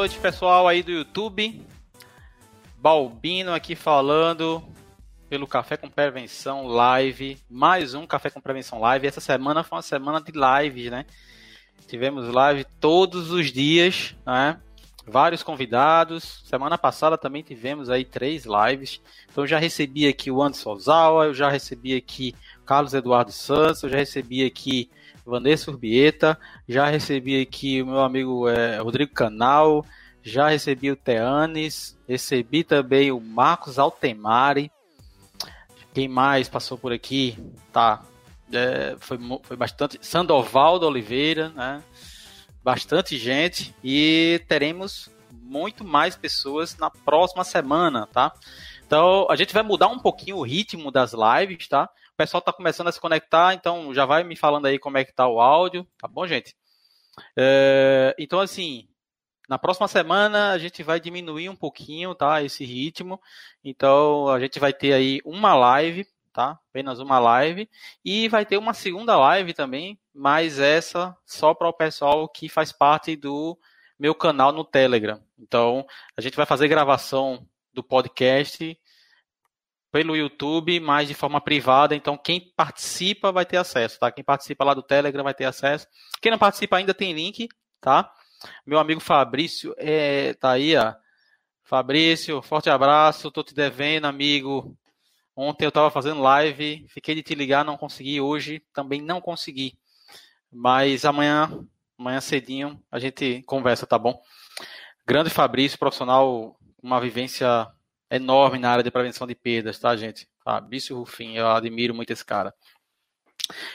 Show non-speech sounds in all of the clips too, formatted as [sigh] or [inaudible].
Noite, pessoal aí do YouTube. Balbino aqui falando pelo Café com Prevenção Live. Mais um Café com Prevenção Live. Essa semana foi uma semana de lives, né? Tivemos live todos os dias, né? Vários convidados. Semana passada também tivemos aí três lives. Então já recebi aqui o Anderson Ozawa, eu já recebi aqui Carlos Eduardo Santos, eu já recebi aqui Vanessa Urbieta, já recebi aqui o meu amigo é, Rodrigo Canal, já recebi o Teanes, recebi também o Marcos Altemari. Quem mais passou por aqui? Tá. É, foi, foi bastante. Sandoval Oliveira, né? Bastante gente. E teremos muito mais pessoas na próxima semana, tá? Então a gente vai mudar um pouquinho o ritmo das lives, tá? Pessoal tá começando a se conectar, então já vai me falando aí como é que tá o áudio, tá bom, gente? É, então, assim, na próxima semana a gente vai diminuir um pouquinho, tá? Esse ritmo. Então a gente vai ter aí uma live, tá? Apenas uma live e vai ter uma segunda live também, mas essa só para o pessoal que faz parte do meu canal no Telegram. Então a gente vai fazer gravação do podcast pelo YouTube, mas de forma privada. Então, quem participa vai ter acesso, tá? Quem participa lá do Telegram vai ter acesso. Quem não participa ainda tem link, tá? Meu amigo Fabrício é, tá aí, ó. Fabrício, forte abraço. Tô te devendo, amigo. Ontem eu tava fazendo live, fiquei de te ligar, não consegui. Hoje também não consegui. Mas amanhã, amanhã cedinho, a gente conversa, tá bom? Grande Fabrício, profissional, uma vivência enorme na área de prevenção de perdas, tá, gente? Fabrício Rufim, eu admiro muito esse cara.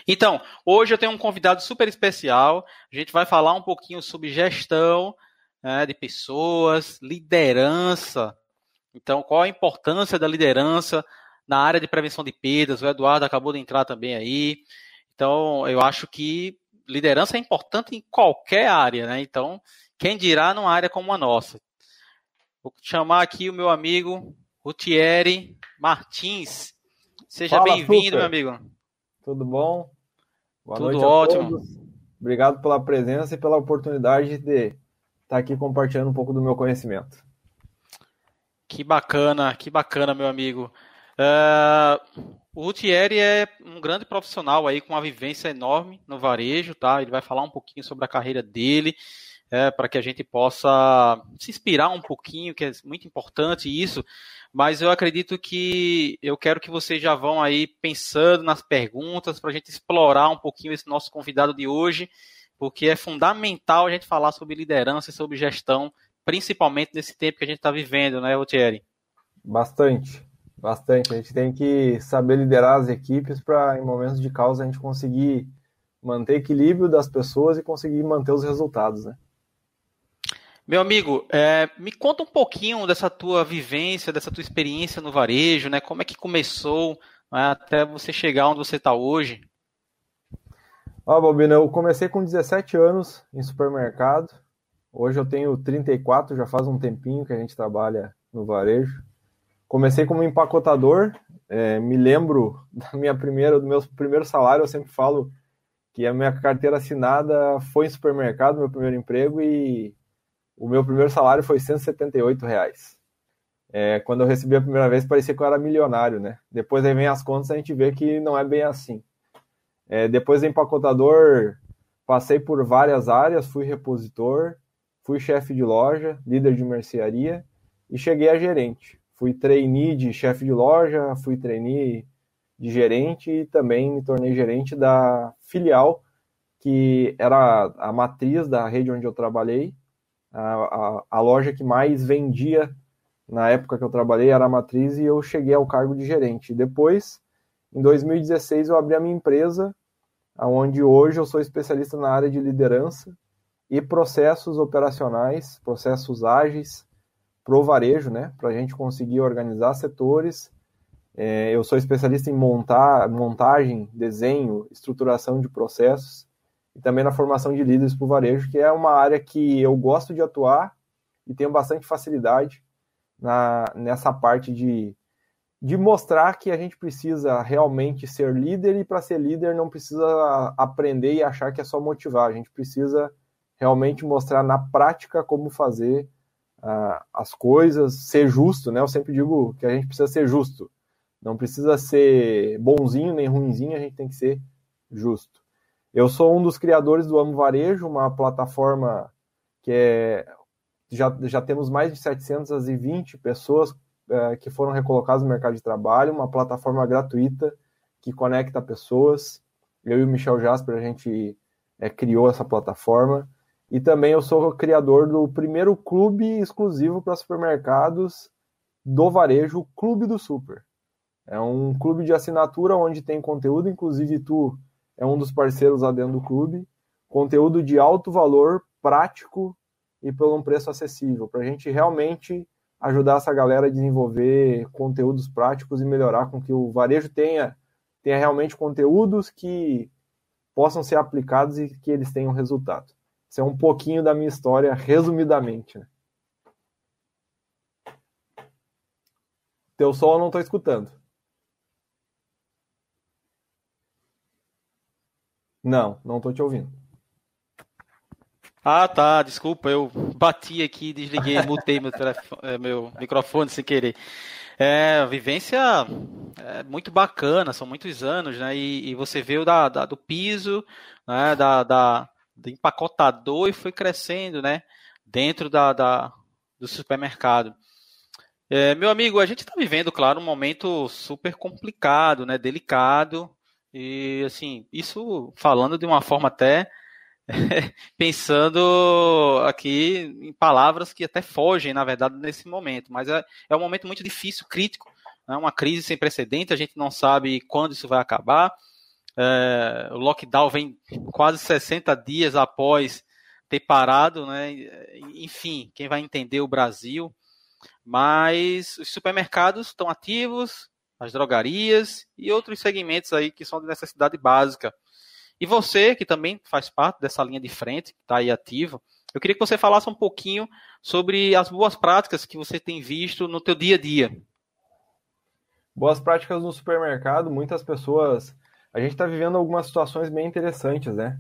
Então, hoje eu tenho um convidado super especial. A gente vai falar um pouquinho sobre gestão né, de pessoas, liderança. Então, qual a importância da liderança na área de prevenção de perdas? O Eduardo acabou de entrar também aí. Então, eu acho que liderança é importante em qualquer área, né? Então, quem dirá numa área como a nossa. Vou chamar aqui o meu amigo Rutieri Martins. Seja bem-vindo, meu amigo. Tudo bom? Boa Tudo ótimo. Obrigado pela presença e pela oportunidade de estar aqui compartilhando um pouco do meu conhecimento. Que bacana, que bacana, meu amigo. Uh, o Rutieri é um grande profissional aí com uma vivência enorme no varejo, tá? Ele vai falar um pouquinho sobre a carreira dele, é, para que a gente possa se inspirar um pouquinho, que é muito importante isso. Mas eu acredito que eu quero que vocês já vão aí pensando nas perguntas para a gente explorar um pouquinho esse nosso convidado de hoje, porque é fundamental a gente falar sobre liderança e sobre gestão, principalmente nesse tempo que a gente está vivendo, né, Thierry? Bastante, bastante. A gente tem que saber liderar as equipes para, em momentos de causa, a gente conseguir manter equilíbrio das pessoas e conseguir manter os resultados, né? Meu amigo, é, me conta um pouquinho dessa tua vivência, dessa tua experiência no varejo, né? Como é que começou né, até você chegar onde você está hoje? Ó, Bobina, eu comecei com 17 anos em supermercado. Hoje eu tenho 34, já faz um tempinho que a gente trabalha no varejo. Comecei como empacotador. É, me lembro [laughs] da minha primeira, do meu primeiro salário. Eu sempre falo que a minha carteira assinada foi em supermercado, meu primeiro emprego, e o meu primeiro salário foi 178 reais. É, quando eu recebi a primeira vez, parecia que eu era milionário, né? Depois aí vem as contas, a gente vê que não é bem assim. É, depois de empacotador, passei por várias áreas, fui repositor, fui chefe de loja, líder de mercearia e cheguei a gerente. Fui trainee de chefe de loja, fui trainee de gerente e também me tornei gerente da filial, que era a matriz da rede onde eu trabalhei, a, a, loja que mais vendia na época que eu trabalhei era a Matriz e eu cheguei ao cargo de gerente. Depois, em 2016, eu abri a minha empresa, onde hoje eu sou especialista na área de liderança e processos operacionais, processos ágeis para o varejo, né? Para a gente conseguir organizar setores. É, eu sou especialista em montar, montagem, desenho, estruturação de processos e também na formação de líderes para o varejo, que é uma área que eu gosto de atuar e tenho bastante facilidade na, nessa parte de, de mostrar que a gente precisa realmente ser líder e para ser líder não precisa aprender e achar que é só motivar, a gente precisa realmente mostrar na prática como fazer uh, as coisas, ser justo, né? Eu sempre digo que a gente precisa ser justo. Não precisa ser bonzinho nem ruinzinho, a gente tem que ser justo. Eu sou um dos criadores do Amo Varejo, uma plataforma que é já, já temos mais de 720 pessoas uh, que foram recolocadas no mercado de trabalho, uma plataforma gratuita que conecta pessoas. Eu e o Michel Jasper, a gente é, criou essa plataforma. E também eu sou o criador do primeiro clube exclusivo para supermercados do varejo, Clube do Super. É um clube de assinatura onde tem conteúdo, inclusive tu é um dos parceiros lá dentro do clube. Conteúdo de alto valor, prático e por um preço acessível, para a gente realmente ajudar essa galera a desenvolver conteúdos práticos e melhorar com que o varejo tenha, tenha realmente conteúdos que possam ser aplicados e que eles tenham resultado. Isso é um pouquinho da minha história, resumidamente. Né? Teu som eu não estou escutando. Não, não estou te ouvindo. Ah, tá, desculpa, eu bati aqui, desliguei, mutei meu, telefone, é, meu microfone sem querer. É, vivência é muito bacana, são muitos anos, né? E, e você veio da, da, do piso, né? da, da, do empacotador e foi crescendo, né? Dentro da, da do supermercado. É, meu amigo, a gente está vivendo, claro, um momento super complicado, né? Delicado. E, assim, isso falando de uma forma até [laughs] pensando aqui em palavras que até fogem, na verdade, nesse momento. Mas é, é um momento muito difícil, crítico, né? uma crise sem precedente, a gente não sabe quando isso vai acabar. É, o lockdown vem quase 60 dias após ter parado, né? enfim, quem vai entender o Brasil. Mas os supermercados estão ativos, as drogarias e outros segmentos aí que são de necessidade básica. E você, que também faz parte dessa linha de frente, que está aí ativo, eu queria que você falasse um pouquinho sobre as boas práticas que você tem visto no teu dia a dia. Boas práticas no supermercado, muitas pessoas. A gente está vivendo algumas situações bem interessantes, né?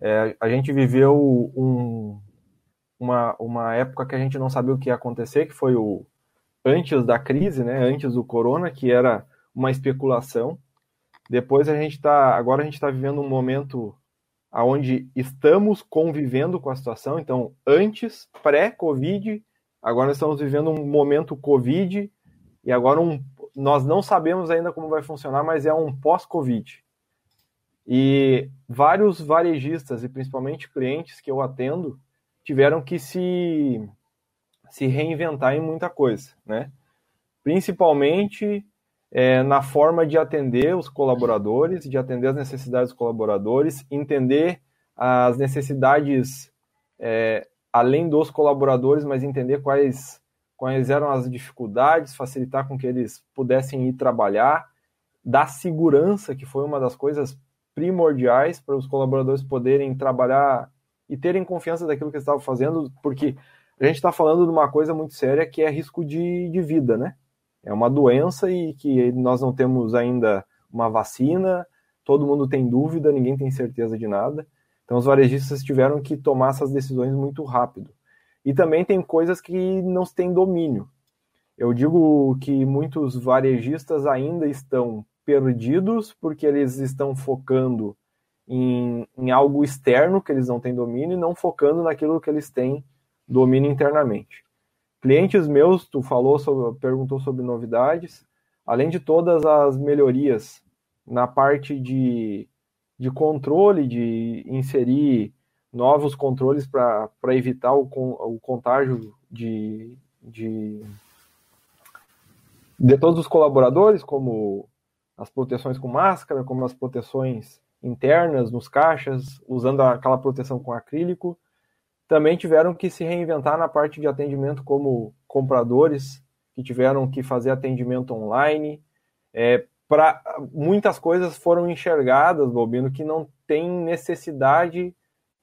É, a gente viveu um, uma, uma época que a gente não sabia o que ia acontecer, que foi o antes da crise, né? Antes do corona, que era uma especulação. Depois a gente está, agora a gente está vivendo um momento aonde estamos convivendo com a situação. Então, antes, pré-Covid, agora estamos vivendo um momento Covid e agora um, nós não sabemos ainda como vai funcionar, mas é um pós-Covid. E vários varejistas e principalmente clientes que eu atendo tiveram que se se reinventar em muita coisa, né? Principalmente é, na forma de atender os colaboradores, de atender as necessidades dos colaboradores, entender as necessidades é, além dos colaboradores, mas entender quais, quais eram as dificuldades, facilitar com que eles pudessem ir trabalhar, dar segurança, que foi uma das coisas primordiais para os colaboradores poderem trabalhar e terem confiança daquilo que eles estavam fazendo, porque a gente está falando de uma coisa muito séria que é risco de, de vida, né? É uma doença e que nós não temos ainda uma vacina, todo mundo tem dúvida, ninguém tem certeza de nada. Então os varejistas tiveram que tomar essas decisões muito rápido. E também tem coisas que não se tem domínio. Eu digo que muitos varejistas ainda estão perdidos porque eles estão focando em, em algo externo que eles não têm domínio e não focando naquilo que eles têm domínio internamente. Clientes meus, tu falou sobre, perguntou sobre novidades, além de todas as melhorias na parte de, de controle, de inserir novos controles para evitar o, o contágio de, de, de todos os colaboradores, como as proteções com máscara, como as proteções internas nos caixas, usando aquela proteção com acrílico também tiveram que se reinventar na parte de atendimento como compradores, que tiveram que fazer atendimento online. É, para muitas coisas foram enxergadas, Bobino, que não tem necessidade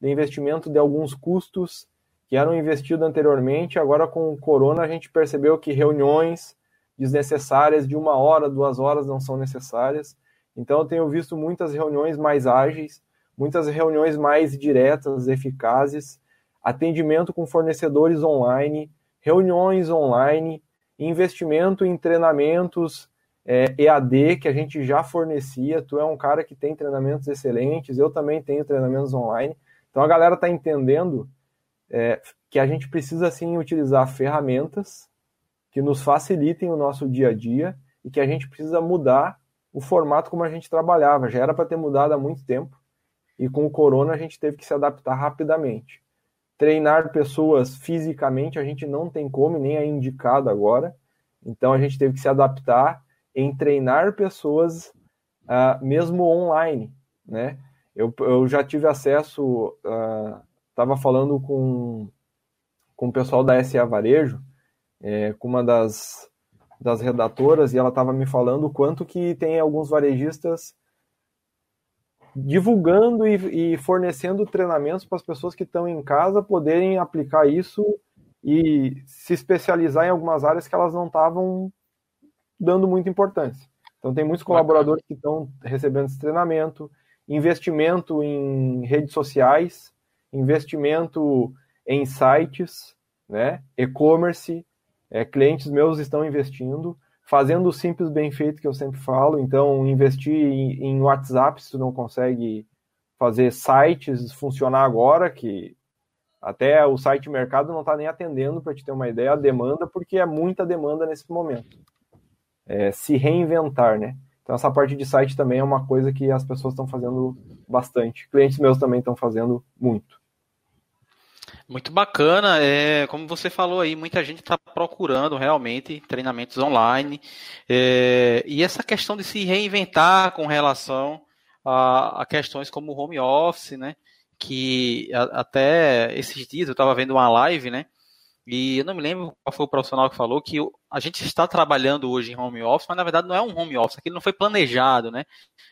de investimento de alguns custos que eram investidos anteriormente. Agora, com o corona, a gente percebeu que reuniões desnecessárias de uma hora, duas horas não são necessárias. Então, eu tenho visto muitas reuniões mais ágeis, muitas reuniões mais diretas, eficazes, atendimento com fornecedores online, reuniões online, investimento em treinamentos é, EAD que a gente já fornecia. Tu é um cara que tem treinamentos excelentes, eu também tenho treinamentos online. Então a galera está entendendo é, que a gente precisa sim utilizar ferramentas que nos facilitem o nosso dia a dia e que a gente precisa mudar o formato como a gente trabalhava. Já era para ter mudado há muito tempo e com o corona a gente teve que se adaptar rapidamente. Treinar pessoas fisicamente a gente não tem como, nem é indicado agora. Então a gente teve que se adaptar em treinar pessoas uh, mesmo online, né? Eu, eu já tive acesso, estava uh, falando com, com o pessoal da SA Varejo, é, com uma das, das redatoras, e ela estava me falando o quanto que tem alguns varejistas divulgando e, e fornecendo treinamentos para as pessoas que estão em casa poderem aplicar isso e se especializar em algumas áreas que elas não estavam dando muita importância. Então tem muitos colaboradores que estão recebendo esse treinamento, investimento em redes sociais, investimento em sites, né, e-commerce, é, clientes meus estão investindo, fazendo o simples bem feito que eu sempre falo. Então, investir em, WhatsApp, se tu não consegue fazer sites funcionar agora, que até o site mercado não está nem atendendo, para te ter uma ideia, a demanda, porque é muita demanda nesse momento. É, se reinventar, né? Então, essa parte de site também é uma coisa que as pessoas estão fazendo bastante. Clientes meus também estão fazendo muito. Muito bacana, é, como você falou aí, muita gente está procurando realmente treinamentos online é, e essa questão de se reinventar com relação a, a questões como o home office, né? Que a, até esses dias eu estava vendo uma live, né? E eu não me lembro qual foi o profissional que falou que a gente está trabalhando hoje em home office, mas na verdade não é um home office, aquilo não foi planejado, né?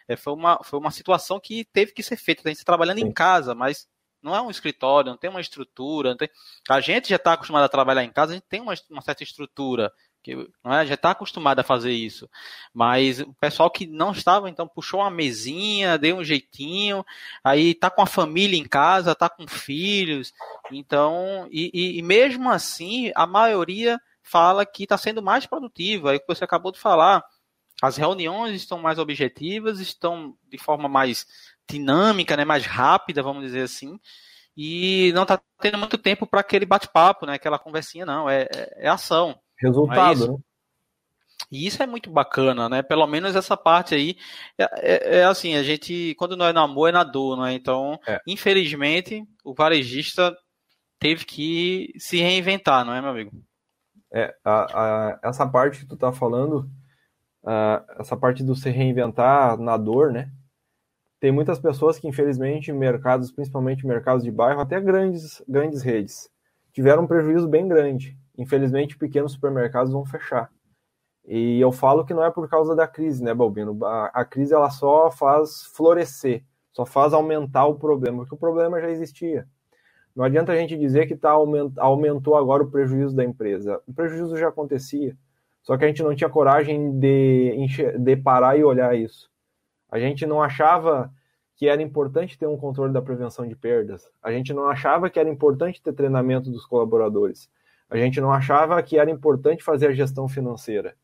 É, foi, uma, foi uma situação que teve que ser feita. A gente está trabalhando Sim. em casa, mas não é um escritório, não tem uma estrutura. Tem... A gente já está acostumado a trabalhar em casa, a gente tem uma, uma certa estrutura, que não é? já está acostumado a fazer isso. Mas o pessoal que não estava, então, puxou uma mesinha, deu um jeitinho, aí está com a família em casa, está com filhos. Então, e, e, e mesmo assim, a maioria fala que está sendo mais produtiva. Aí você acabou de falar. As reuniões estão mais objetivas, estão de forma mais dinâmica, né, mais rápida, vamos dizer assim, e não está tendo muito tempo para aquele bate-papo, né, aquela conversinha, não, é, é, é ação. Resultado, é né? E isso é muito bacana, né? Pelo menos essa parte aí é, é, é assim, a gente, quando não é no amor, é na dor, né? Então, é. infelizmente, o varejista teve que se reinventar, não é, meu amigo? É, a, a, essa parte que tu tá falando, a, essa parte do se reinventar na dor, né? Tem muitas pessoas que, infelizmente, mercados, principalmente mercados de bairro, até grandes, grandes redes, tiveram um prejuízo bem grande. Infelizmente, pequenos supermercados vão fechar. E eu falo que não é por causa da crise, né, Balbino? A, a crise ela só faz florescer, só faz aumentar o problema, porque o problema já existia. Não adianta a gente dizer que tá aument, aumentou agora o prejuízo da empresa. O prejuízo já acontecia, só que a gente não tinha coragem de, de parar e olhar isso. A gente não achava que era importante ter um controle da prevenção de perdas. A gente não achava que era importante ter treinamento dos colaboradores. A gente não achava que era importante fazer a gestão financeira.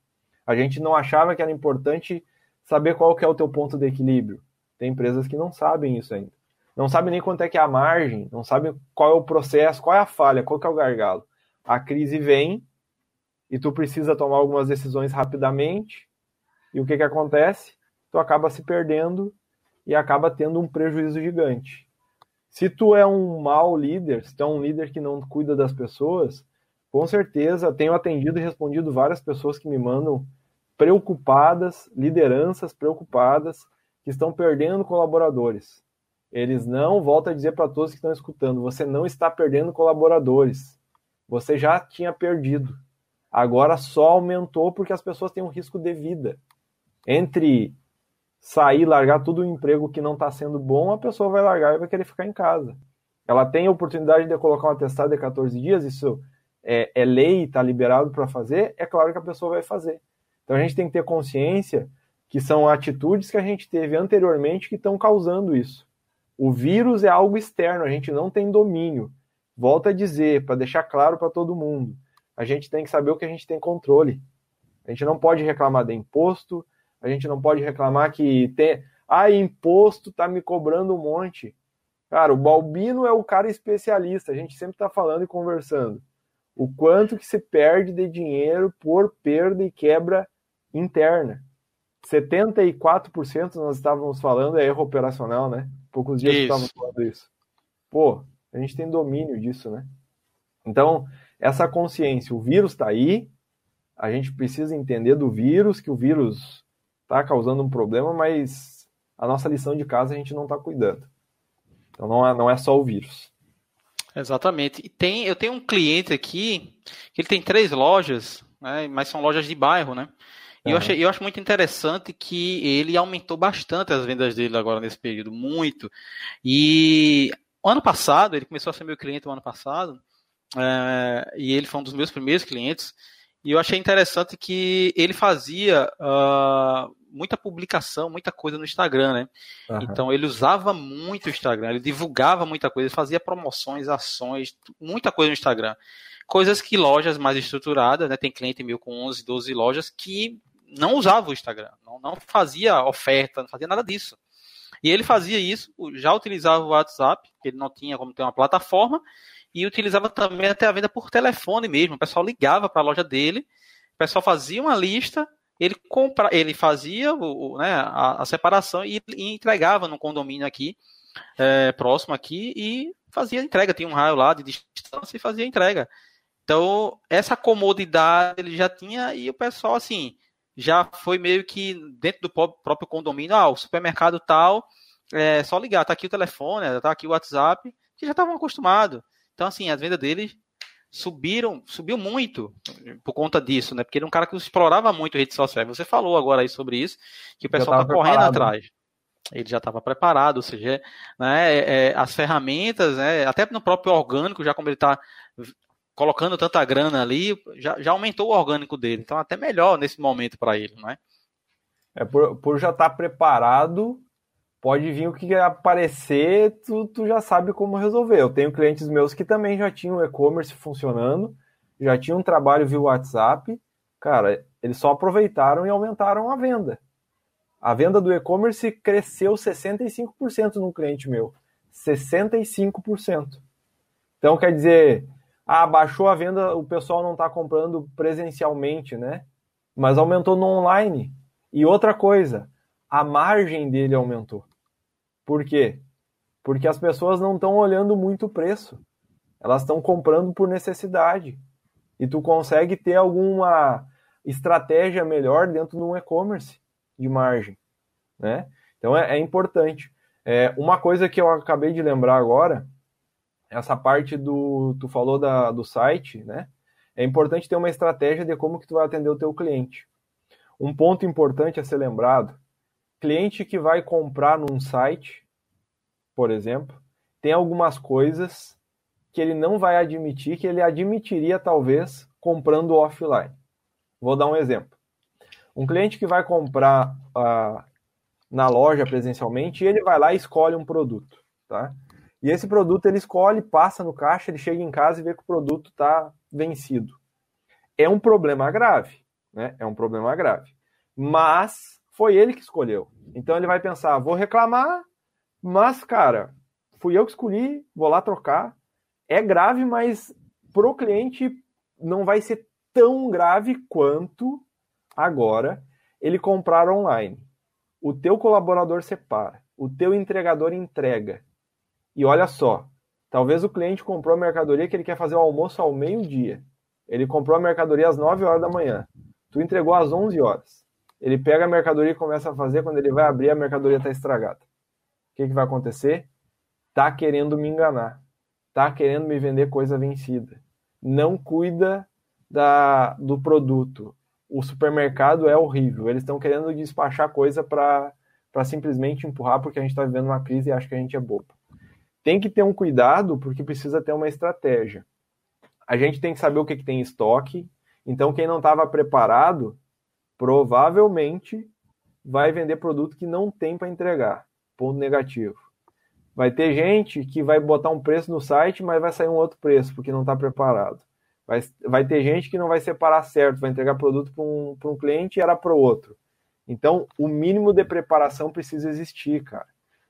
A gente não achava que era importante saber qual que é o teu ponto de equilíbrio. Tem empresas que não sabem isso ainda. Não sabem nem quanto é que é a margem, não sabem qual é o processo, qual é a falha, qual que é o gargalo. A crise vem e tu precisa tomar algumas decisões rapidamente. E o que que acontece? Tu acaba se perdendo e acaba tendo um prejuízo gigante. Se tu é um mau líder, se tu é um líder que não cuida das pessoas, com certeza tenho atendido e respondido várias pessoas que me mandam preocupadas, lideranças preocupadas, que estão perdendo colaboradores. Eles não, volto a dizer para todos que estão escutando, você não está perdendo colaboradores. Você já tinha perdido. Agora só aumentou porque as pessoas têm um risco de vida. Entre sair, largar tudo o emprego que não está sendo bom, a pessoa vai largar e vai querer ficar em casa. Ela tem a oportunidade de colocar um atestado de 14 dias, isso é, é lei, está liberado para fazer, é claro que a pessoa vai fazer. Então a gente tem que ter consciência que são atitudes que a gente teve anteriormente que estão causando isso. O vírus é algo externo, a gente não tem domínio. Volto a dizer, para deixar claro para todo mundo, a gente tem que saber o que a gente tem controle. A gente não pode reclamar de imposto, a gente não pode reclamar que tem. Ah, imposto tá me cobrando um monte. Cara, o Balbino é o cara especialista, a gente sempre está falando e conversando. O quanto que se perde de dinheiro por perda e quebra interna. 74% nós estávamos falando é erro operacional, né? Poucos dias estávamos falando isso. Pô, a gente tem domínio disso, né? Então, essa consciência, o vírus está aí, a gente precisa entender do vírus, que o vírus está causando um problema, mas a nossa lição de casa a gente não está cuidando. Então não é, não é só o vírus. Exatamente. E tem, eu tenho um cliente aqui que ele tem três lojas, né, mas são lojas de bairro, né? E uhum. eu, achei, eu acho muito interessante que ele aumentou bastante as vendas dele agora nesse período, muito. E ano passado, ele começou a ser meu cliente no ano passado, é, e ele foi um dos meus primeiros clientes. E eu achei interessante que ele fazia uh, muita publicação, muita coisa no Instagram, né? Uhum. Então ele usava muito o Instagram, ele divulgava muita coisa, ele fazia promoções, ações, muita coisa no Instagram. Coisas que lojas mais estruturadas, né? Tem cliente meu com 11, 12 lojas que não usava o Instagram, não, não fazia oferta, não fazia nada disso. E ele fazia isso, já utilizava o WhatsApp, ele não tinha como ter uma plataforma, e utilizava também até a venda por telefone mesmo. O pessoal ligava para a loja dele, o pessoal fazia uma lista, ele compra, ele fazia o, né, a, a, separação e, e, entregava no condomínio aqui, é, próximo aqui, e fazia entrega. Tinha um raio lá de distância e fazia entrega. Então, essa comodidade ele já tinha e o pessoal, assim, já foi meio que dentro do próprio condomínio, ah, o supermercado tal, é só ligar, tá aqui o telefone, tá aqui o WhatsApp, que já estavam acostumados. Então, assim, as vendas dele subiram, subiu muito por conta disso, né? Porque ele é um cara que explorava muito redes sociais. Você falou agora aí sobre isso, que o pessoal tá correndo atrás. Ele já estava preparado, ou seja, né, é, é, as ferramentas, né, até no próprio orgânico, já como ele está colocando tanta grana ali, já, já aumentou o orgânico dele. Então, até melhor nesse momento para ele, né? É por, por já estar tá preparado pode vir o que aparecer, tu, tu já sabe como resolver. Eu tenho clientes meus que também já tinham e-commerce funcionando, já tinham um trabalho via WhatsApp. Cara, eles só aproveitaram e aumentaram a venda. A venda do e-commerce cresceu 65% no cliente meu. 65%. Então, quer dizer, ah, baixou a venda, o pessoal não está comprando presencialmente, né? Mas aumentou no online. E outra coisa, a margem dele aumentou. Por quê? Porque as pessoas não estão olhando muito o preço. Elas estão comprando por necessidade. E tu consegue ter alguma estratégia melhor dentro de um e-commerce de margem. Né? Então é, é importante. É, uma coisa que eu acabei de lembrar agora, essa parte do. Tu falou da, do site, né? É importante ter uma estratégia de como que tu vai atender o teu cliente. Um ponto importante a ser lembrado cliente que vai comprar num site, por exemplo, tem algumas coisas que ele não vai admitir, que ele admitiria talvez comprando offline. Vou dar um exemplo. Um cliente que vai comprar uh, na loja presencialmente, ele vai lá e escolhe um produto, tá? E esse produto ele escolhe, passa no caixa, ele chega em casa e vê que o produto está vencido. É um problema grave, né? É um problema grave. Mas foi ele que escolheu. Então ele vai pensar, vou reclamar, mas, cara, fui eu que escolhi, vou lá trocar. É grave, mas pro cliente não vai ser tão grave quanto agora ele comprar online. O teu colaborador separa, o teu entregador entrega. E olha só, talvez o cliente comprou a mercadoria que ele quer fazer o almoço ao meio-dia. Ele comprou a mercadoria às 9 horas da manhã. Tu entregou às 11 horas. Ele pega a mercadoria e começa a fazer, quando ele vai abrir, a mercadoria está estragada. O que, que vai acontecer? Tá querendo me enganar. Tá querendo me vender coisa vencida. Não cuida da, do produto. O supermercado é horrível. Eles estão querendo despachar coisa para simplesmente empurrar porque a gente está vivendo uma crise e acha que a gente é bobo. Tem que ter um cuidado porque precisa ter uma estratégia. A gente tem que saber o que, que tem em estoque. Então, quem não estava preparado provavelmente vai vender produto que não tem para entregar. Ponto negativo. Vai ter gente que vai botar um preço no site, mas vai sair um outro preço, porque não está preparado. Vai, vai ter gente que não vai separar certo, vai entregar produto para um, um cliente e era para o outro. Então, o mínimo de preparação precisa existir, cara.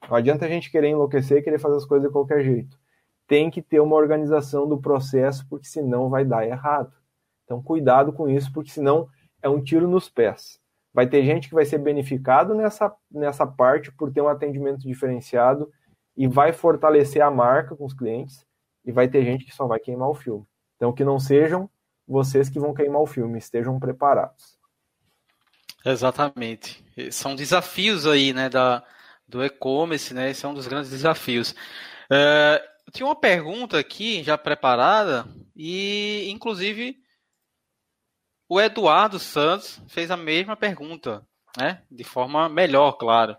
Não adianta a gente querer enlouquecer e querer fazer as coisas de qualquer jeito. Tem que ter uma organização do processo, porque senão vai dar errado. Então, cuidado com isso, porque senão é um tiro nos pés. Vai ter gente que vai ser beneficiado nessa, nessa parte por ter um atendimento diferenciado e vai fortalecer a marca com os clientes, e vai ter gente que só vai queimar o filme. Então, que não sejam vocês que vão queimar o filme, estejam preparados. Exatamente. São desafios aí, né, da, do e-commerce, né? Esse é um dos grandes desafios. Eu tinha uma pergunta aqui já preparada e, inclusive, o Eduardo Santos fez a mesma pergunta, né? De forma melhor, claro.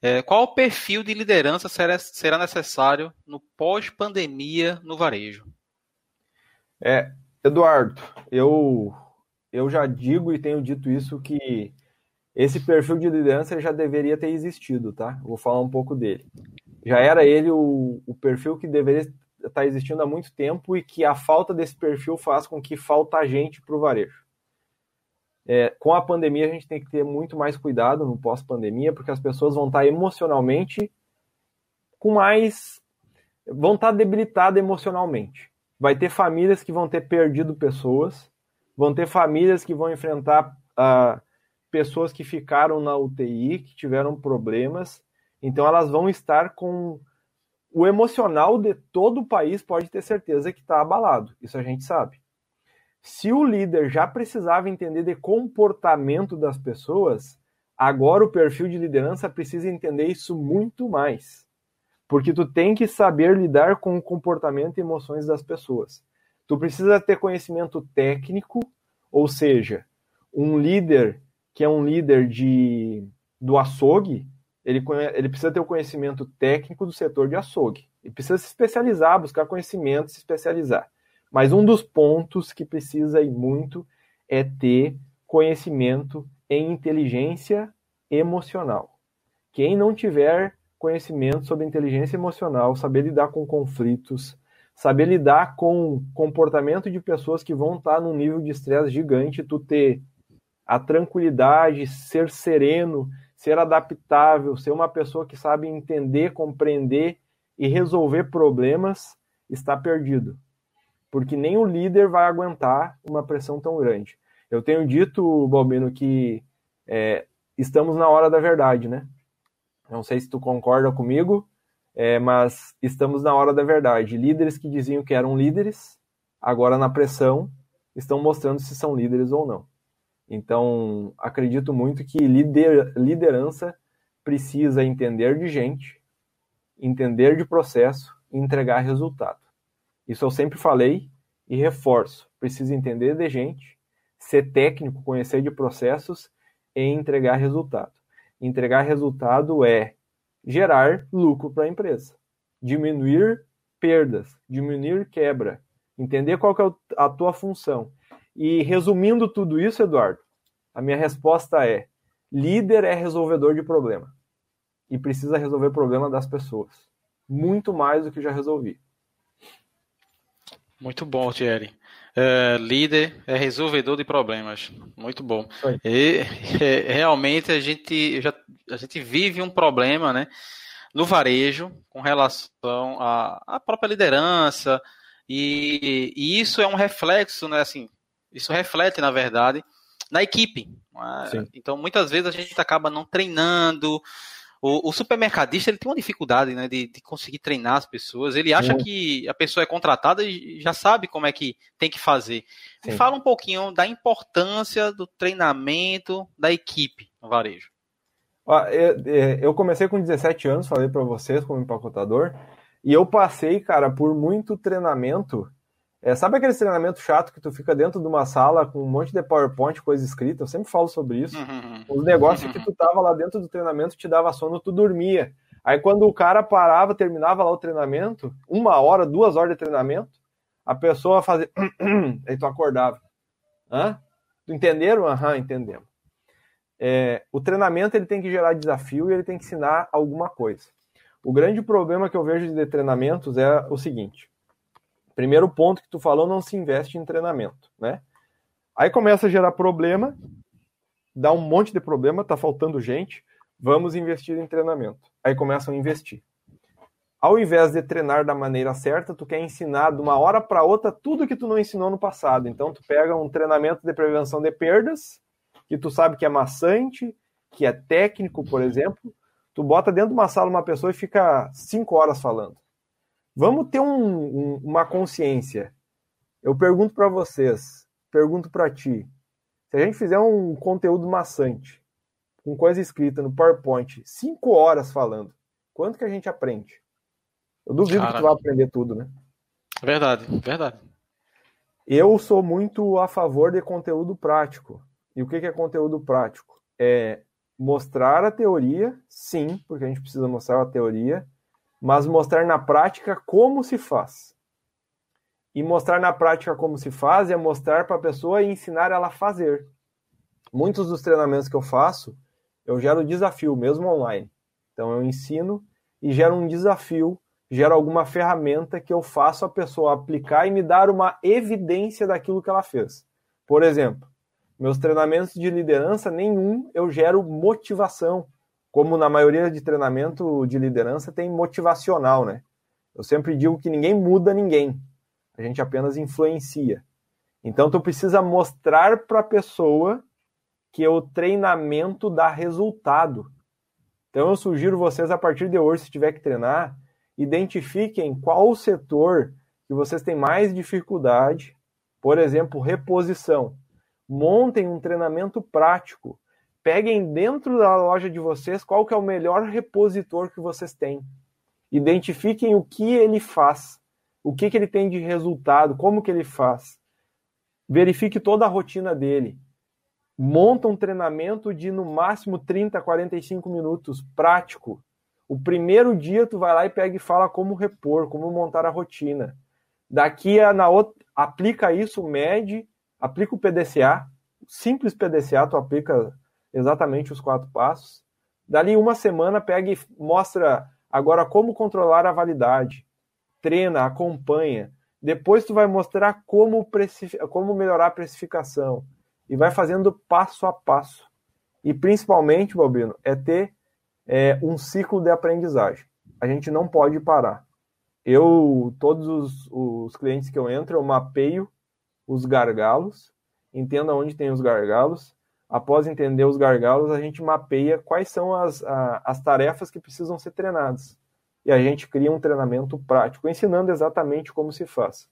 É, qual o perfil de liderança será, será necessário no pós-pandemia no varejo? É, Eduardo, eu eu já digo e tenho dito isso que esse perfil de liderança já deveria ter existido, tá? Vou falar um pouco dele. Já era ele o, o perfil que deveria estar existindo há muito tempo e que a falta desse perfil faz com que falta gente para o varejo. É, com a pandemia, a gente tem que ter muito mais cuidado no pós-pandemia, porque as pessoas vão estar emocionalmente com mais. vão estar debilitadas emocionalmente. Vai ter famílias que vão ter perdido pessoas, vão ter famílias que vão enfrentar uh, pessoas que ficaram na UTI, que tiveram problemas. Então, elas vão estar com. O emocional de todo o país pode ter certeza que está abalado. Isso a gente sabe. Se o líder já precisava entender de comportamento das pessoas, agora o perfil de liderança precisa entender isso muito mais. Porque tu tem que saber lidar com o comportamento e emoções das pessoas. Tu precisa ter conhecimento técnico, ou seja, um líder que é um líder de, do açougue, ele, ele precisa ter o conhecimento técnico do setor de açougue. Ele precisa se especializar, buscar conhecimento, se especializar. Mas um dos pontos que precisa ir muito é ter conhecimento em inteligência emocional. Quem não tiver conhecimento sobre inteligência emocional, saber lidar com conflitos, saber lidar com comportamento de pessoas que vão estar num nível de estresse gigante, tu ter a tranquilidade, ser sereno, ser adaptável, ser uma pessoa que sabe entender, compreender e resolver problemas, está perdido. Porque nem o líder vai aguentar uma pressão tão grande. Eu tenho dito, Balbino, que é, estamos na hora da verdade, né? Não sei se tu concorda comigo, é, mas estamos na hora da verdade. Líderes que diziam que eram líderes, agora na pressão, estão mostrando se são líderes ou não. Então, acredito muito que lider, liderança precisa entender de gente, entender de processo e entregar resultado. Isso eu sempre falei e reforço. Precisa entender de gente, ser técnico, conhecer de processos e entregar resultado. Entregar resultado é gerar lucro para a empresa, diminuir perdas, diminuir quebra, entender qual é a tua função e resumindo tudo isso, Eduardo, a minha resposta é: líder é resolvedor de problema e precisa resolver problema das pessoas, muito mais do que já resolvi. Muito bom, Thierry. É, líder é resolvedor de problemas. Muito bom. E é, realmente a gente, já, a gente vive um problema, né? No varejo, com relação à, à própria liderança, e, e, isso é um reflexo, né? Assim, isso reflete, na verdade, na equipe. É? Então, muitas vezes a gente acaba não treinando. O, o supermercadista ele tem uma dificuldade né, de, de, conseguir treinar as pessoas. Ele acha Sim. que a pessoa é contratada e já sabe como é que tem que fazer. Me fala um pouquinho da importância do treinamento da equipe no varejo. Eu comecei com 17 anos, falei para vocês, como empacotador, e eu passei, cara, por muito treinamento é, sabe aquele treinamento chato que tu fica dentro de uma sala com um monte de PowerPoint, coisa escrita? Eu sempre falo sobre isso. Uhum. Os negócios que tu tava lá dentro do treinamento te dava sono, tu dormia. Aí quando o cara parava, terminava lá o treinamento, uma hora, duas horas de treinamento, a pessoa fazia. [clears throat] aí tu acordava. Hã? Entenderam? Aham, entendemos. É, o treinamento ele tem que gerar desafio e ele tem que ensinar alguma coisa. O grande problema que eu vejo de treinamentos é o seguinte: primeiro ponto que tu falou, não se investe em treinamento, né? Aí começa a gerar problema, dá um monte de problema, tá faltando gente, vamos investir em treinamento. Aí começam a investir. Ao invés de treinar da maneira certa, tu quer ensinar de uma hora para outra tudo que tu não ensinou no passado. Então tu pega um treinamento de prevenção de perdas, que tu sabe que é maçante, que é técnico, por exemplo, tu bota dentro de uma sala uma pessoa e fica cinco horas falando. Vamos ter um, um, uma consciência. Eu pergunto para vocês, pergunto para ti, se a gente fizer um conteúdo maçante, com coisa escrita no PowerPoint, cinco horas falando, quanto que a gente aprende? Eu duvido Cara, que tu vai aprender tudo, né? Verdade, verdade. Eu sou muito a favor de conteúdo prático. E o que é conteúdo prático? É mostrar a teoria, sim, porque a gente precisa mostrar a teoria, mas mostrar na prática como se faz. E mostrar na prática como se faz é mostrar para a pessoa e ensinar ela a fazer. Muitos dos treinamentos que eu faço, eu gero desafio, mesmo online. Então eu ensino e gero um desafio, gero alguma ferramenta que eu faço a pessoa aplicar e me dar uma evidência daquilo que ela fez. Por exemplo, meus treinamentos de liderança, nenhum eu gero motivação. Como na maioria de treinamento de liderança tem motivacional, né? Eu sempre digo que ninguém muda ninguém a gente apenas influencia. Então tu precisa mostrar para a pessoa que o treinamento dá resultado. Então eu sugiro vocês a partir de hoje, se tiver que treinar, identifiquem qual o setor que vocês têm mais dificuldade, por exemplo, reposição. Montem um treinamento prático. Peguem dentro da loja de vocês qual que é o melhor repositor que vocês têm. Identifiquem o que ele faz o que, que ele tem de resultado, como que ele faz. Verifique toda a rotina dele. Monta um treinamento de no máximo 30, 45 minutos, prático. O primeiro dia tu vai lá e pega e fala como repor, como montar a rotina. Daqui a na outra, aplica isso, mede, aplica o PDCA, simples PDCA, tu aplica exatamente os quatro passos. Dali uma semana pega e mostra agora como controlar a validade treina, acompanha. Depois tu vai mostrar como, como melhorar a precificação. E vai fazendo passo a passo. E principalmente, Balbino, é ter é, um ciclo de aprendizagem. A gente não pode parar. Eu, todos os, os clientes que eu entro, eu mapeio os gargalos, entendo onde tem os gargalos. Após entender os gargalos, a gente mapeia quais são as, a, as tarefas que precisam ser treinadas e a gente cria um treinamento prático, ensinando exatamente como se faz.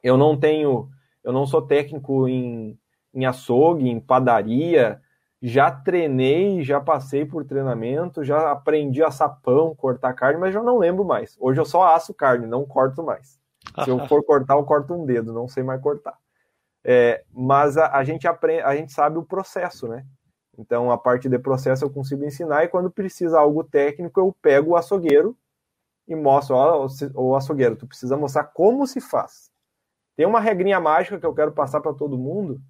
Eu não tenho, eu não sou técnico em, em açougue, em padaria, já treinei, já passei por treinamento, já aprendi a sapão, cortar carne, mas já não lembro mais. Hoje eu só asso carne, não corto mais. Se eu [laughs] for cortar, eu corto um dedo, não sei mais cortar. É, mas a, a, gente aprende, a gente sabe o processo, né? Então, a parte de processo eu consigo ensinar e quando precisa algo técnico, eu pego o açougueiro e mostro, ó, o açougueiro, tu precisa mostrar como se faz. Tem uma regrinha mágica que eu quero passar para todo mundo.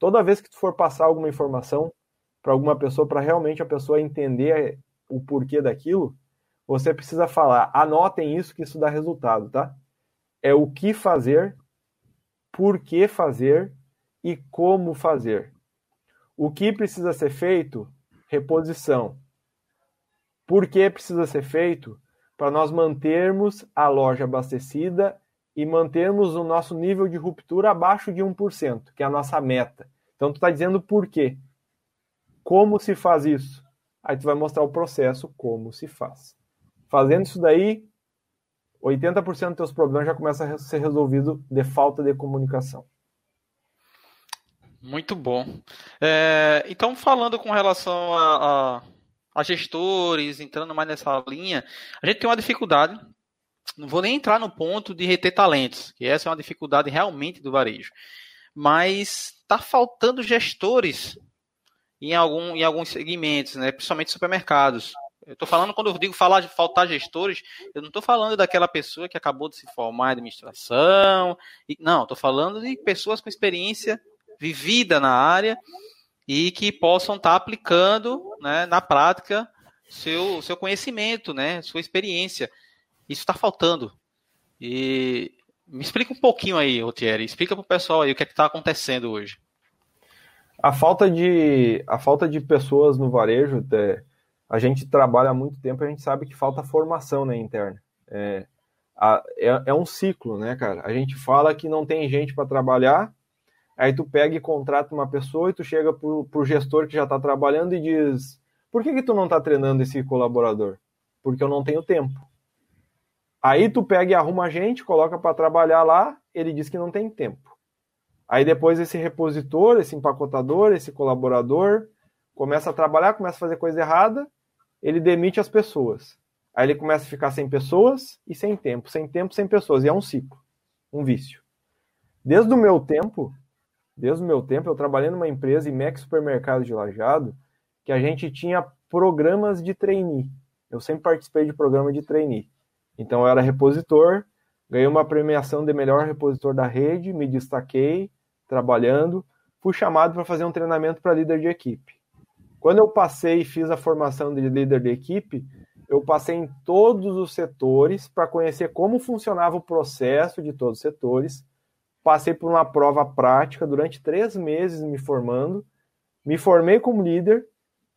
Toda vez que tu for passar alguma informação para alguma pessoa, para realmente a pessoa entender o porquê daquilo, você precisa falar, anotem isso que isso dá resultado, tá? É o que fazer, por que fazer e como fazer. O que precisa ser feito? Reposição. Por que precisa ser feito? para nós mantermos a loja abastecida e mantermos o nosso nível de ruptura abaixo de 1%, que é a nossa meta. Então, tu está dizendo por quê. Como se faz isso? Aí tu vai mostrar o processo, como se faz. Fazendo isso daí, 80% dos teus problemas já começam a ser resolvidos de falta de comunicação. Muito bom. É, então, falando com relação a, a a gestores, entrando mais nessa linha, a gente tem uma dificuldade. Não vou nem entrar no ponto de reter talentos, que essa é uma dificuldade realmente do varejo. Mas está faltando gestores em, algum, em alguns segmentos, né? principalmente supermercados. Eu estou falando, quando eu digo falar de faltar gestores, eu não estou falando daquela pessoa que acabou de se formar em administração. E, não, estou falando de pessoas com experiência vivida na área e que possam estar tá aplicando né, na prática seu, seu conhecimento, né? Sua experiência. Isso está faltando. E me explica um pouquinho aí, Rotieri. Explica para o pessoal aí o que é está acontecendo hoje. A falta de, a falta de pessoas no varejo, é, a gente trabalha há muito tempo, a gente sabe que falta formação na interna. É, a, é, é, um ciclo, né, cara? A gente fala que não tem gente para trabalhar, aí tu pega e contrata uma pessoa e tu chega pro, pro gestor que já está trabalhando e diz: por que, que tu não está treinando esse colaborador? Porque eu não tenho tempo. Aí tu pega e arruma a gente, coloca para trabalhar lá, ele diz que não tem tempo. Aí depois esse repositor, esse empacotador, esse colaborador começa a trabalhar, começa a fazer coisa errada, ele demite as pessoas. Aí ele começa a ficar sem pessoas e sem tempo, sem tempo, sem pessoas. E é um ciclo, um vício. Desde o meu tempo, desde o meu tempo, eu trabalhei numa empresa, IMEC Supermercado de Lajado, que a gente tinha programas de trainee. Eu sempre participei de programa de trainee. Então eu era repositor, ganhei uma premiação de melhor repositor da rede, me destaquei trabalhando, fui chamado para fazer um treinamento para líder de equipe. Quando eu passei e fiz a formação de líder de equipe, eu passei em todos os setores para conhecer como funcionava o processo de todos os setores. Passei por uma prova prática durante três meses me formando. Me formei como líder,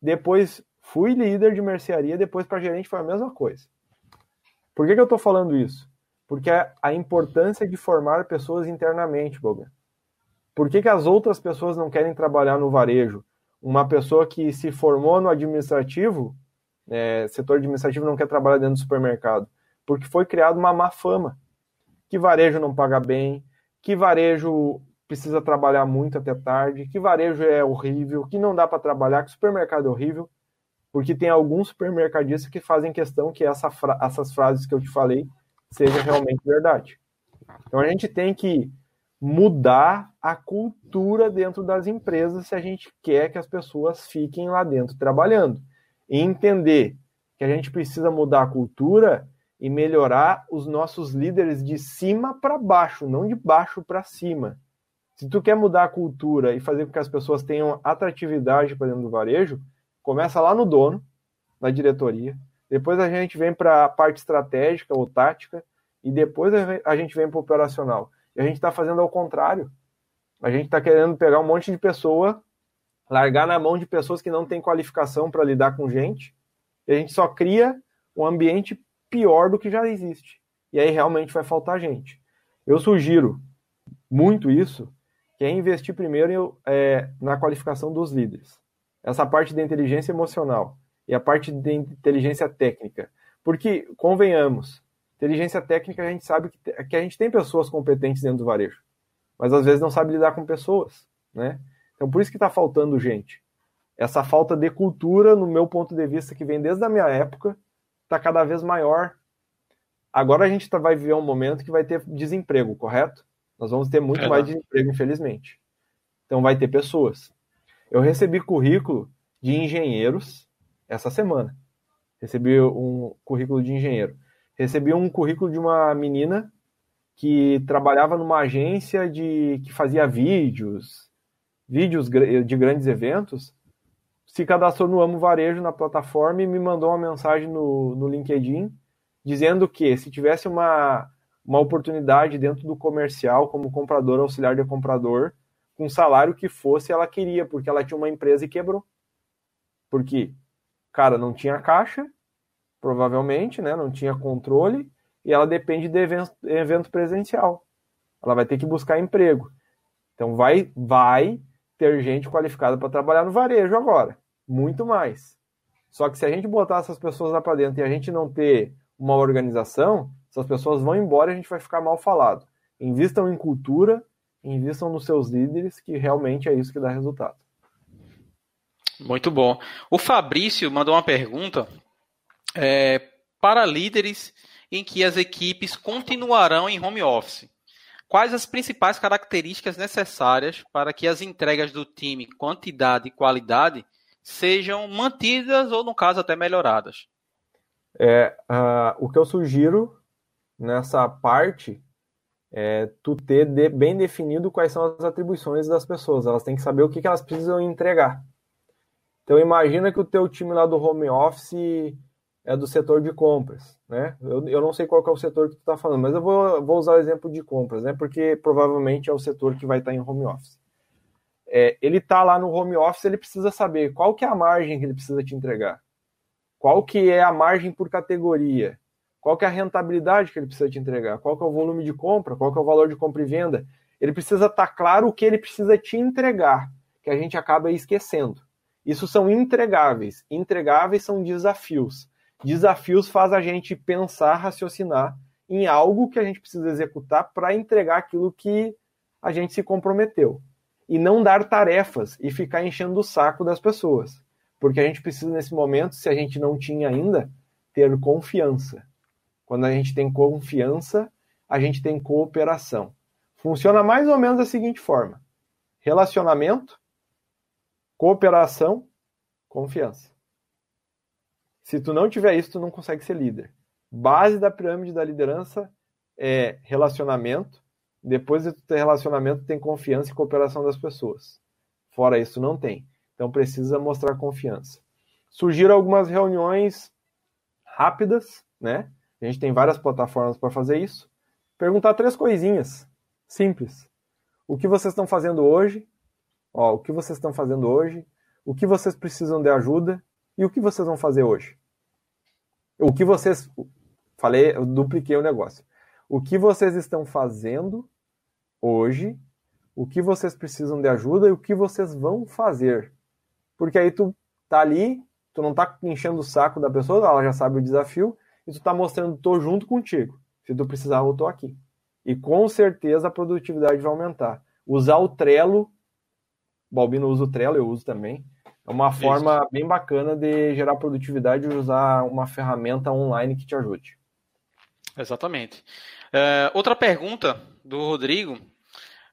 depois fui líder de mercearia, depois para gerente foi a mesma coisa. Por que, que eu estou falando isso? Porque é a importância de formar pessoas internamente, Bogan. Por que, que as outras pessoas não querem trabalhar no varejo? Uma pessoa que se formou no administrativo, é, setor administrativo não quer trabalhar dentro do supermercado, porque foi criada uma má fama. Que varejo não paga bem, que varejo precisa trabalhar muito até tarde, que varejo é horrível, que não dá para trabalhar, que supermercado é horrível porque tem alguns supermercadistas que fazem questão que essa fra essas frases que eu te falei sejam realmente verdade. Então a gente tem que mudar a cultura dentro das empresas se a gente quer que as pessoas fiquem lá dentro trabalhando. E entender que a gente precisa mudar a cultura e melhorar os nossos líderes de cima para baixo, não de baixo para cima. Se tu quer mudar a cultura e fazer com que as pessoas tenham atratividade para dentro do varejo, Começa lá no dono, na diretoria. Depois a gente vem para a parte estratégica ou tática. E depois a gente vem para o operacional. E a gente está fazendo ao contrário. A gente está querendo pegar um monte de pessoa, largar na mão de pessoas que não têm qualificação para lidar com gente. E a gente só cria um ambiente pior do que já existe. E aí realmente vai faltar gente. Eu sugiro muito isso, que é investir primeiro é, na qualificação dos líderes essa parte da inteligência emocional e a parte de inteligência técnica. Porque, convenhamos, inteligência técnica a gente sabe que, que a gente tem pessoas competentes dentro do varejo, mas às vezes não sabe lidar com pessoas, né? Então por isso que está faltando gente. Essa falta de cultura, no meu ponto de vista, que vem desde a minha época, está cada vez maior. Agora a gente tá, vai viver um momento que vai ter desemprego, correto? Nós vamos ter muito é, mais desemprego, infelizmente. Então vai ter pessoas. Eu recebi currículo de engenheiros essa semana. Recebi um currículo de engenheiro. Recebi um currículo de uma menina que trabalhava numa agência de que fazia vídeos, vídeos de grandes eventos. Se cadastrou no Amo Varejo na plataforma e me mandou uma mensagem no, no LinkedIn dizendo que se tivesse uma, uma oportunidade dentro do comercial como comprador auxiliar de comprador, com salário que fosse ela queria, porque ela tinha uma empresa e quebrou. Porque, cara, não tinha caixa, provavelmente, né? Não tinha controle, e ela depende de evento, evento presencial. Ela vai ter que buscar emprego. Então vai, vai ter gente qualificada para trabalhar no varejo agora. Muito mais. Só que se a gente botar essas pessoas lá para dentro e a gente não ter uma organização, essas pessoas vão embora e a gente vai ficar mal falado. Invistam em cultura, invistam nos seus líderes, que realmente é isso que dá resultado. Muito bom. O Fabrício mandou uma pergunta é, para líderes em que as equipes continuarão em home office. Quais as principais características necessárias para que as entregas do time, quantidade e qualidade, sejam mantidas ou, no caso, até melhoradas? É, uh, o que eu sugiro nessa parte é, tu ter de, bem definido quais são as atribuições das pessoas. Elas têm que saber o que, que elas precisam entregar. Então imagina que o teu time lá do home office é do setor de compras, né? Eu, eu não sei qual é o setor que tu está falando, mas eu vou, vou usar o exemplo de compras, né? Porque provavelmente é o setor que vai estar tá em home office. É, ele está lá no home office, ele precisa saber qual que é a margem que ele precisa te entregar, qual que é a margem por categoria, qual que é a rentabilidade que ele precisa te entregar, qual que é o volume de compra, qual que é o valor de compra e venda. Ele precisa estar tá claro o que ele precisa te entregar, que a gente acaba esquecendo. Isso são entregáveis. Entregáveis são desafios. Desafios faz a gente pensar, raciocinar em algo que a gente precisa executar para entregar aquilo que a gente se comprometeu. E não dar tarefas e ficar enchendo o saco das pessoas. Porque a gente precisa, nesse momento, se a gente não tinha ainda, ter confiança. Quando a gente tem confiança, a gente tem cooperação. Funciona mais ou menos da seguinte forma: relacionamento, cooperação, confiança. Se tu não tiver isso, tu não consegue ser líder. Base da pirâmide da liderança é relacionamento. Depois de ter relacionamento, tem confiança e cooperação das pessoas. Fora isso, não tem. Então precisa mostrar confiança. Surgiram algumas reuniões rápidas, né? A gente tem várias plataformas para fazer isso. Perguntar três coisinhas simples. O que vocês estão fazendo hoje? Ó, o que vocês estão fazendo hoje? O que vocês precisam de ajuda? E o que vocês vão fazer hoje? O que vocês. Falei, eu dupliquei o negócio. O que vocês estão fazendo hoje? O que vocês precisam de ajuda e o que vocês vão fazer? Porque aí tu tá ali, tu não tá enchendo o saco da pessoa, ela já sabe o desafio, e tu tá mostrando, tô junto contigo. Se tu precisar, eu tô aqui. E com certeza a produtividade vai aumentar. Usar o Trello, Balbino usa o Trello, eu uso também. É uma Isso. forma bem bacana de gerar produtividade e usar uma ferramenta online que te ajude. Exatamente. É, outra pergunta do Rodrigo.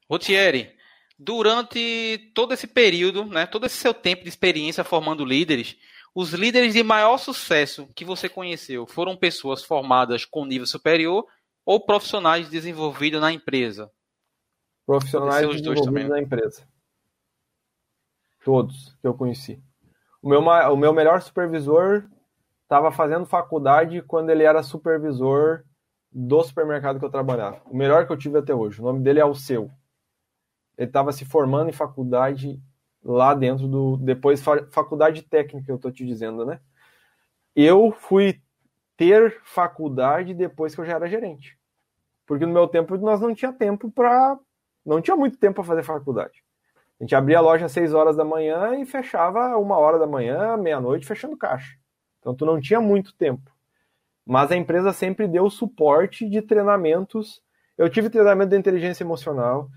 Rotieri, durante todo esse período, né, todo esse seu tempo de experiência formando líderes, os líderes de maior sucesso que você conheceu foram pessoas formadas com nível superior ou profissionais desenvolvidos na empresa? Profissionais desenvolvidos na empresa. Todos que eu conheci. O meu, o meu melhor supervisor estava fazendo faculdade quando ele era supervisor do supermercado que eu trabalhava. O melhor que eu tive até hoje. O nome dele é Alceu. Ele estava se formando em faculdade lá dentro do. Depois, faculdade técnica, eu estou te dizendo, né? Eu fui ter faculdade depois que eu já era gerente. Porque no meu tempo nós não tinha tempo para. Não tinha muito tempo para fazer faculdade. A gente abria a loja às 6 horas da manhã e fechava uma hora da manhã, meia-noite, fechando caixa. Então tu não tinha muito tempo. Mas a empresa sempre deu suporte de treinamentos. Eu tive treinamento de inteligência emocional.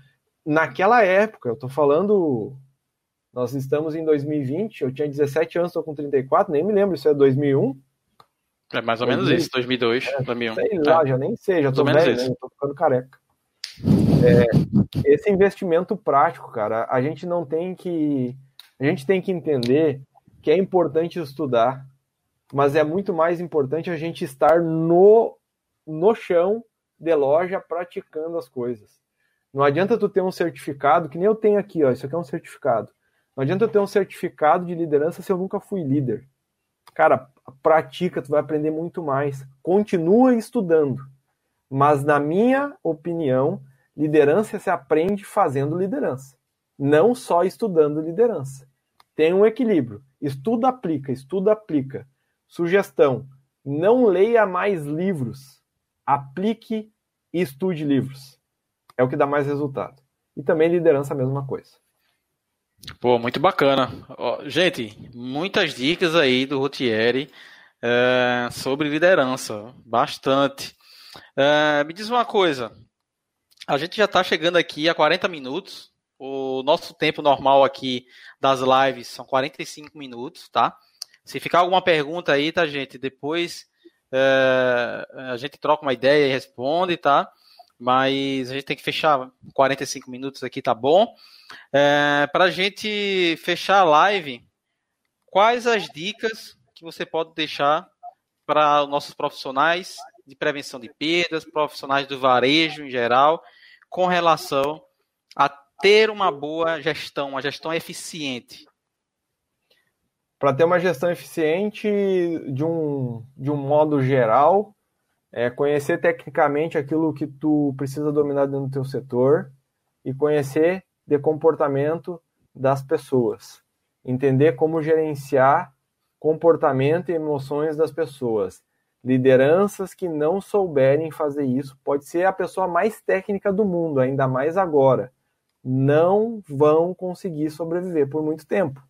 Naquela época, eu estou falando nós estamos em 2020, eu tinha 17 anos, estou com 34, nem me lembro, isso é 2001? É mais ou 2000, menos isso, 2002, é, 2001. Sei lá, é. já nem sei, já estou velho, né? tô ficando careca. É, esse investimento prático, cara, a gente não tem que. A gente tem que entender que é importante estudar, mas é muito mais importante a gente estar no, no chão de loja praticando as coisas. Não adianta tu ter um certificado, que nem eu tenho aqui, ó, isso aqui é um certificado. Não adianta eu ter um certificado de liderança se eu nunca fui líder. Cara, pratica, tu vai aprender muito mais. Continua estudando. Mas, na minha opinião, liderança se aprende fazendo liderança. Não só estudando liderança. Tem um equilíbrio. Estuda, aplica, estuda, aplica. Sugestão: não leia mais livros. Aplique e estude livros. É o que dá mais resultado. E também liderança, a mesma coisa. Pô, muito bacana. Ó, gente, muitas dicas aí do Rotieri é, sobre liderança. Bastante. É, me diz uma coisa. A gente já está chegando aqui a 40 minutos. O nosso tempo normal aqui das lives são 45 minutos, tá? Se ficar alguma pergunta aí, tá, gente? Depois é, a gente troca uma ideia e responde, tá? Mas a gente tem que fechar 45 minutos aqui, tá bom? É, Para a gente fechar a live, quais as dicas que você pode deixar para os nossos profissionais de prevenção de perdas, profissionais do varejo em geral, com relação a ter uma boa gestão, uma gestão eficiente? para ter uma gestão eficiente de um, de um modo geral, é conhecer tecnicamente aquilo que tu precisa dominar dentro do teu setor e conhecer de comportamento das pessoas. Entender como gerenciar comportamento e emoções das pessoas. Lideranças que não souberem fazer isso, pode ser a pessoa mais técnica do mundo, ainda mais agora, não vão conseguir sobreviver por muito tempo.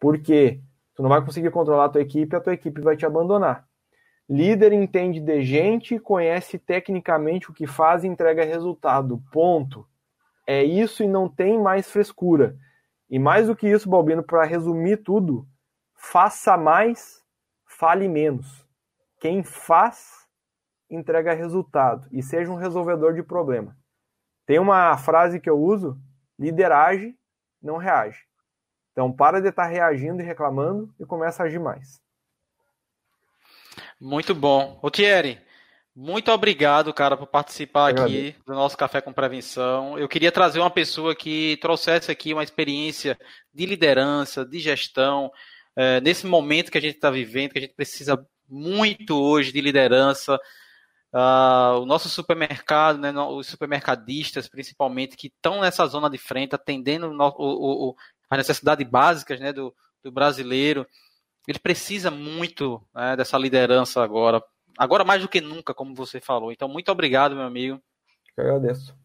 Porque tu não vai conseguir controlar a tua equipe, a tua equipe vai te abandonar. Líder entende de gente, conhece tecnicamente o que faz e entrega resultado. Ponto. É isso e não tem mais frescura. E mais do que isso, Balbino, para resumir tudo, faça mais, fale menos. Quem faz, entrega resultado e seja um resolvedor de problema. Tem uma frase que eu uso: líder age, não reage. Então, para de estar reagindo e reclamando e começa a agir mais. Muito bom. Ô Thierry, muito obrigado, cara, por participar aqui do nosso Café com Prevenção. Eu queria trazer uma pessoa que trouxesse aqui uma experiência de liderança, de gestão, é, nesse momento que a gente está vivendo, que a gente precisa muito hoje de liderança. Uh, o nosso supermercado, né, os supermercadistas, principalmente, que estão nessa zona de frente, atendendo o, o, o, as necessidades básicas né, do, do brasileiro, ele precisa muito né, dessa liderança agora agora mais do que nunca, como você falou. Então, muito obrigado, meu amigo. Eu agradeço.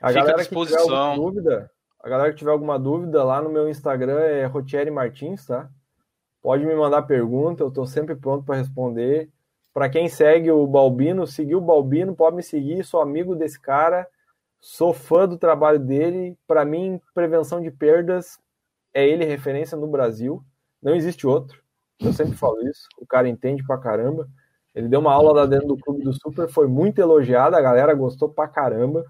A Fica galera à disposição. Que tiver dúvida, a galera que tiver alguma dúvida, lá no meu Instagram é Rotieri Martins, tá? Pode me mandar pergunta, eu estou sempre pronto para responder. Para quem segue o Balbino, seguiu o Balbino, pode me seguir, sou amigo desse cara, sou fã do trabalho dele. Para mim, prevenção de perdas é ele referência no Brasil, não existe outro. Eu sempre falo isso, o cara entende pra caramba. Ele deu uma aula lá dentro do Clube do Super, foi muito elogiado, a galera gostou pra caramba,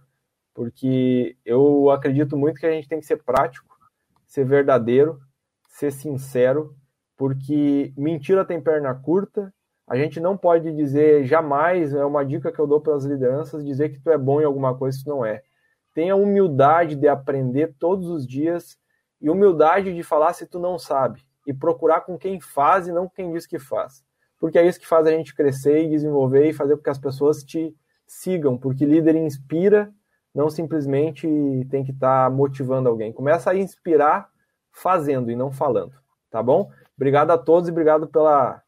porque eu acredito muito que a gente tem que ser prático, ser verdadeiro, ser sincero, porque mentira tem perna curta, a gente não pode dizer jamais, é uma dica que eu dou para as lideranças, dizer que tu é bom em alguma coisa se não é. Tenha humildade de aprender todos os dias e humildade de falar se tu não sabe e procurar com quem faz e não com quem diz que faz porque é isso que faz a gente crescer e desenvolver e fazer com que as pessoas te sigam, porque líder inspira, não simplesmente tem que estar tá motivando alguém. Começa a inspirar fazendo e não falando, tá bom? Obrigado a todos e obrigado pela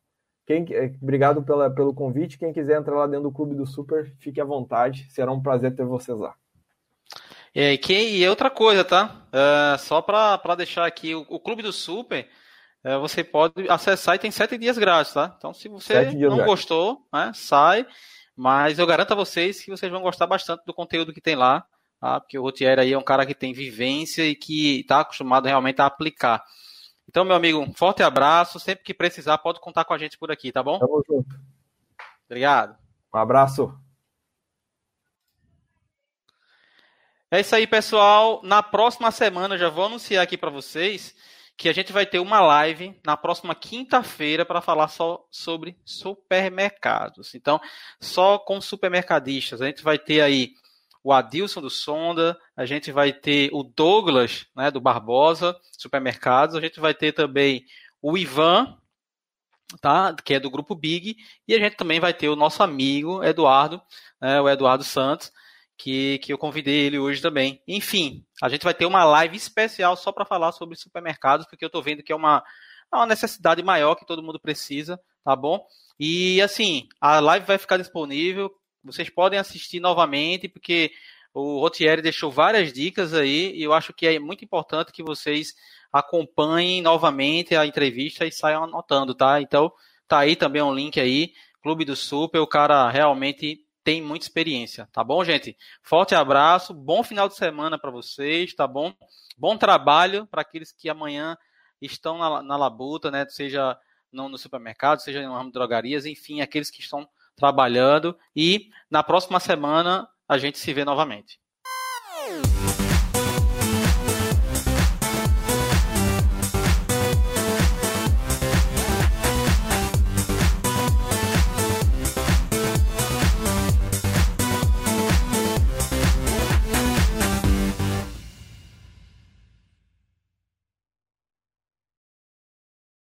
quem, obrigado pela, pelo convite. Quem quiser entrar lá dentro do Clube do Super, fique à vontade. Será um prazer ter vocês lá. E, quem, e outra coisa, tá? Uh, só para deixar aqui, o, o Clube do Super é, você pode acessar e tem sete dias grátis, tá? Então, se você não grátis. gostou, né, sai. Mas eu garanto a vocês que vocês vão gostar bastante do conteúdo que tem lá, tá? Porque o Rotier aí é um cara que tem vivência e que está acostumado realmente a aplicar. Então, meu amigo, um forte abraço. Sempre que precisar, pode contar com a gente por aqui, tá bom? Tamo junto. Obrigado. Um abraço. É isso aí, pessoal. Na próxima semana, já vou anunciar aqui para vocês que a gente vai ter uma live na próxima quinta-feira para falar só sobre supermercados. Então, só com supermercadistas. A gente vai ter aí o Adilson do Sonda, a gente vai ter o Douglas, né, do Barbosa Supermercados, a gente vai ter também o Ivan, tá, que é do grupo Big, e a gente também vai ter o nosso amigo Eduardo, né, o Eduardo Santos, que, que eu convidei ele hoje também. Enfim, a gente vai ter uma live especial só para falar sobre supermercados, porque eu estou vendo que é uma, é uma necessidade maior que todo mundo precisa, tá bom? E assim, a live vai ficar disponível, vocês podem assistir novamente, porque o Rotieri deixou várias dicas aí, e eu acho que é muito importante que vocês acompanhem novamente a entrevista e saiam anotando, tá? Então, tá aí também um link aí, Clube do Super, o cara realmente tem muita experiência, tá bom, gente? Forte abraço, bom final de semana para vocês, tá bom? Bom trabalho para aqueles que amanhã estão na, na labuta, né? Seja no, no supermercado, seja no ramo de drogarias, enfim, aqueles que estão trabalhando. E na próxima semana a gente se vê novamente.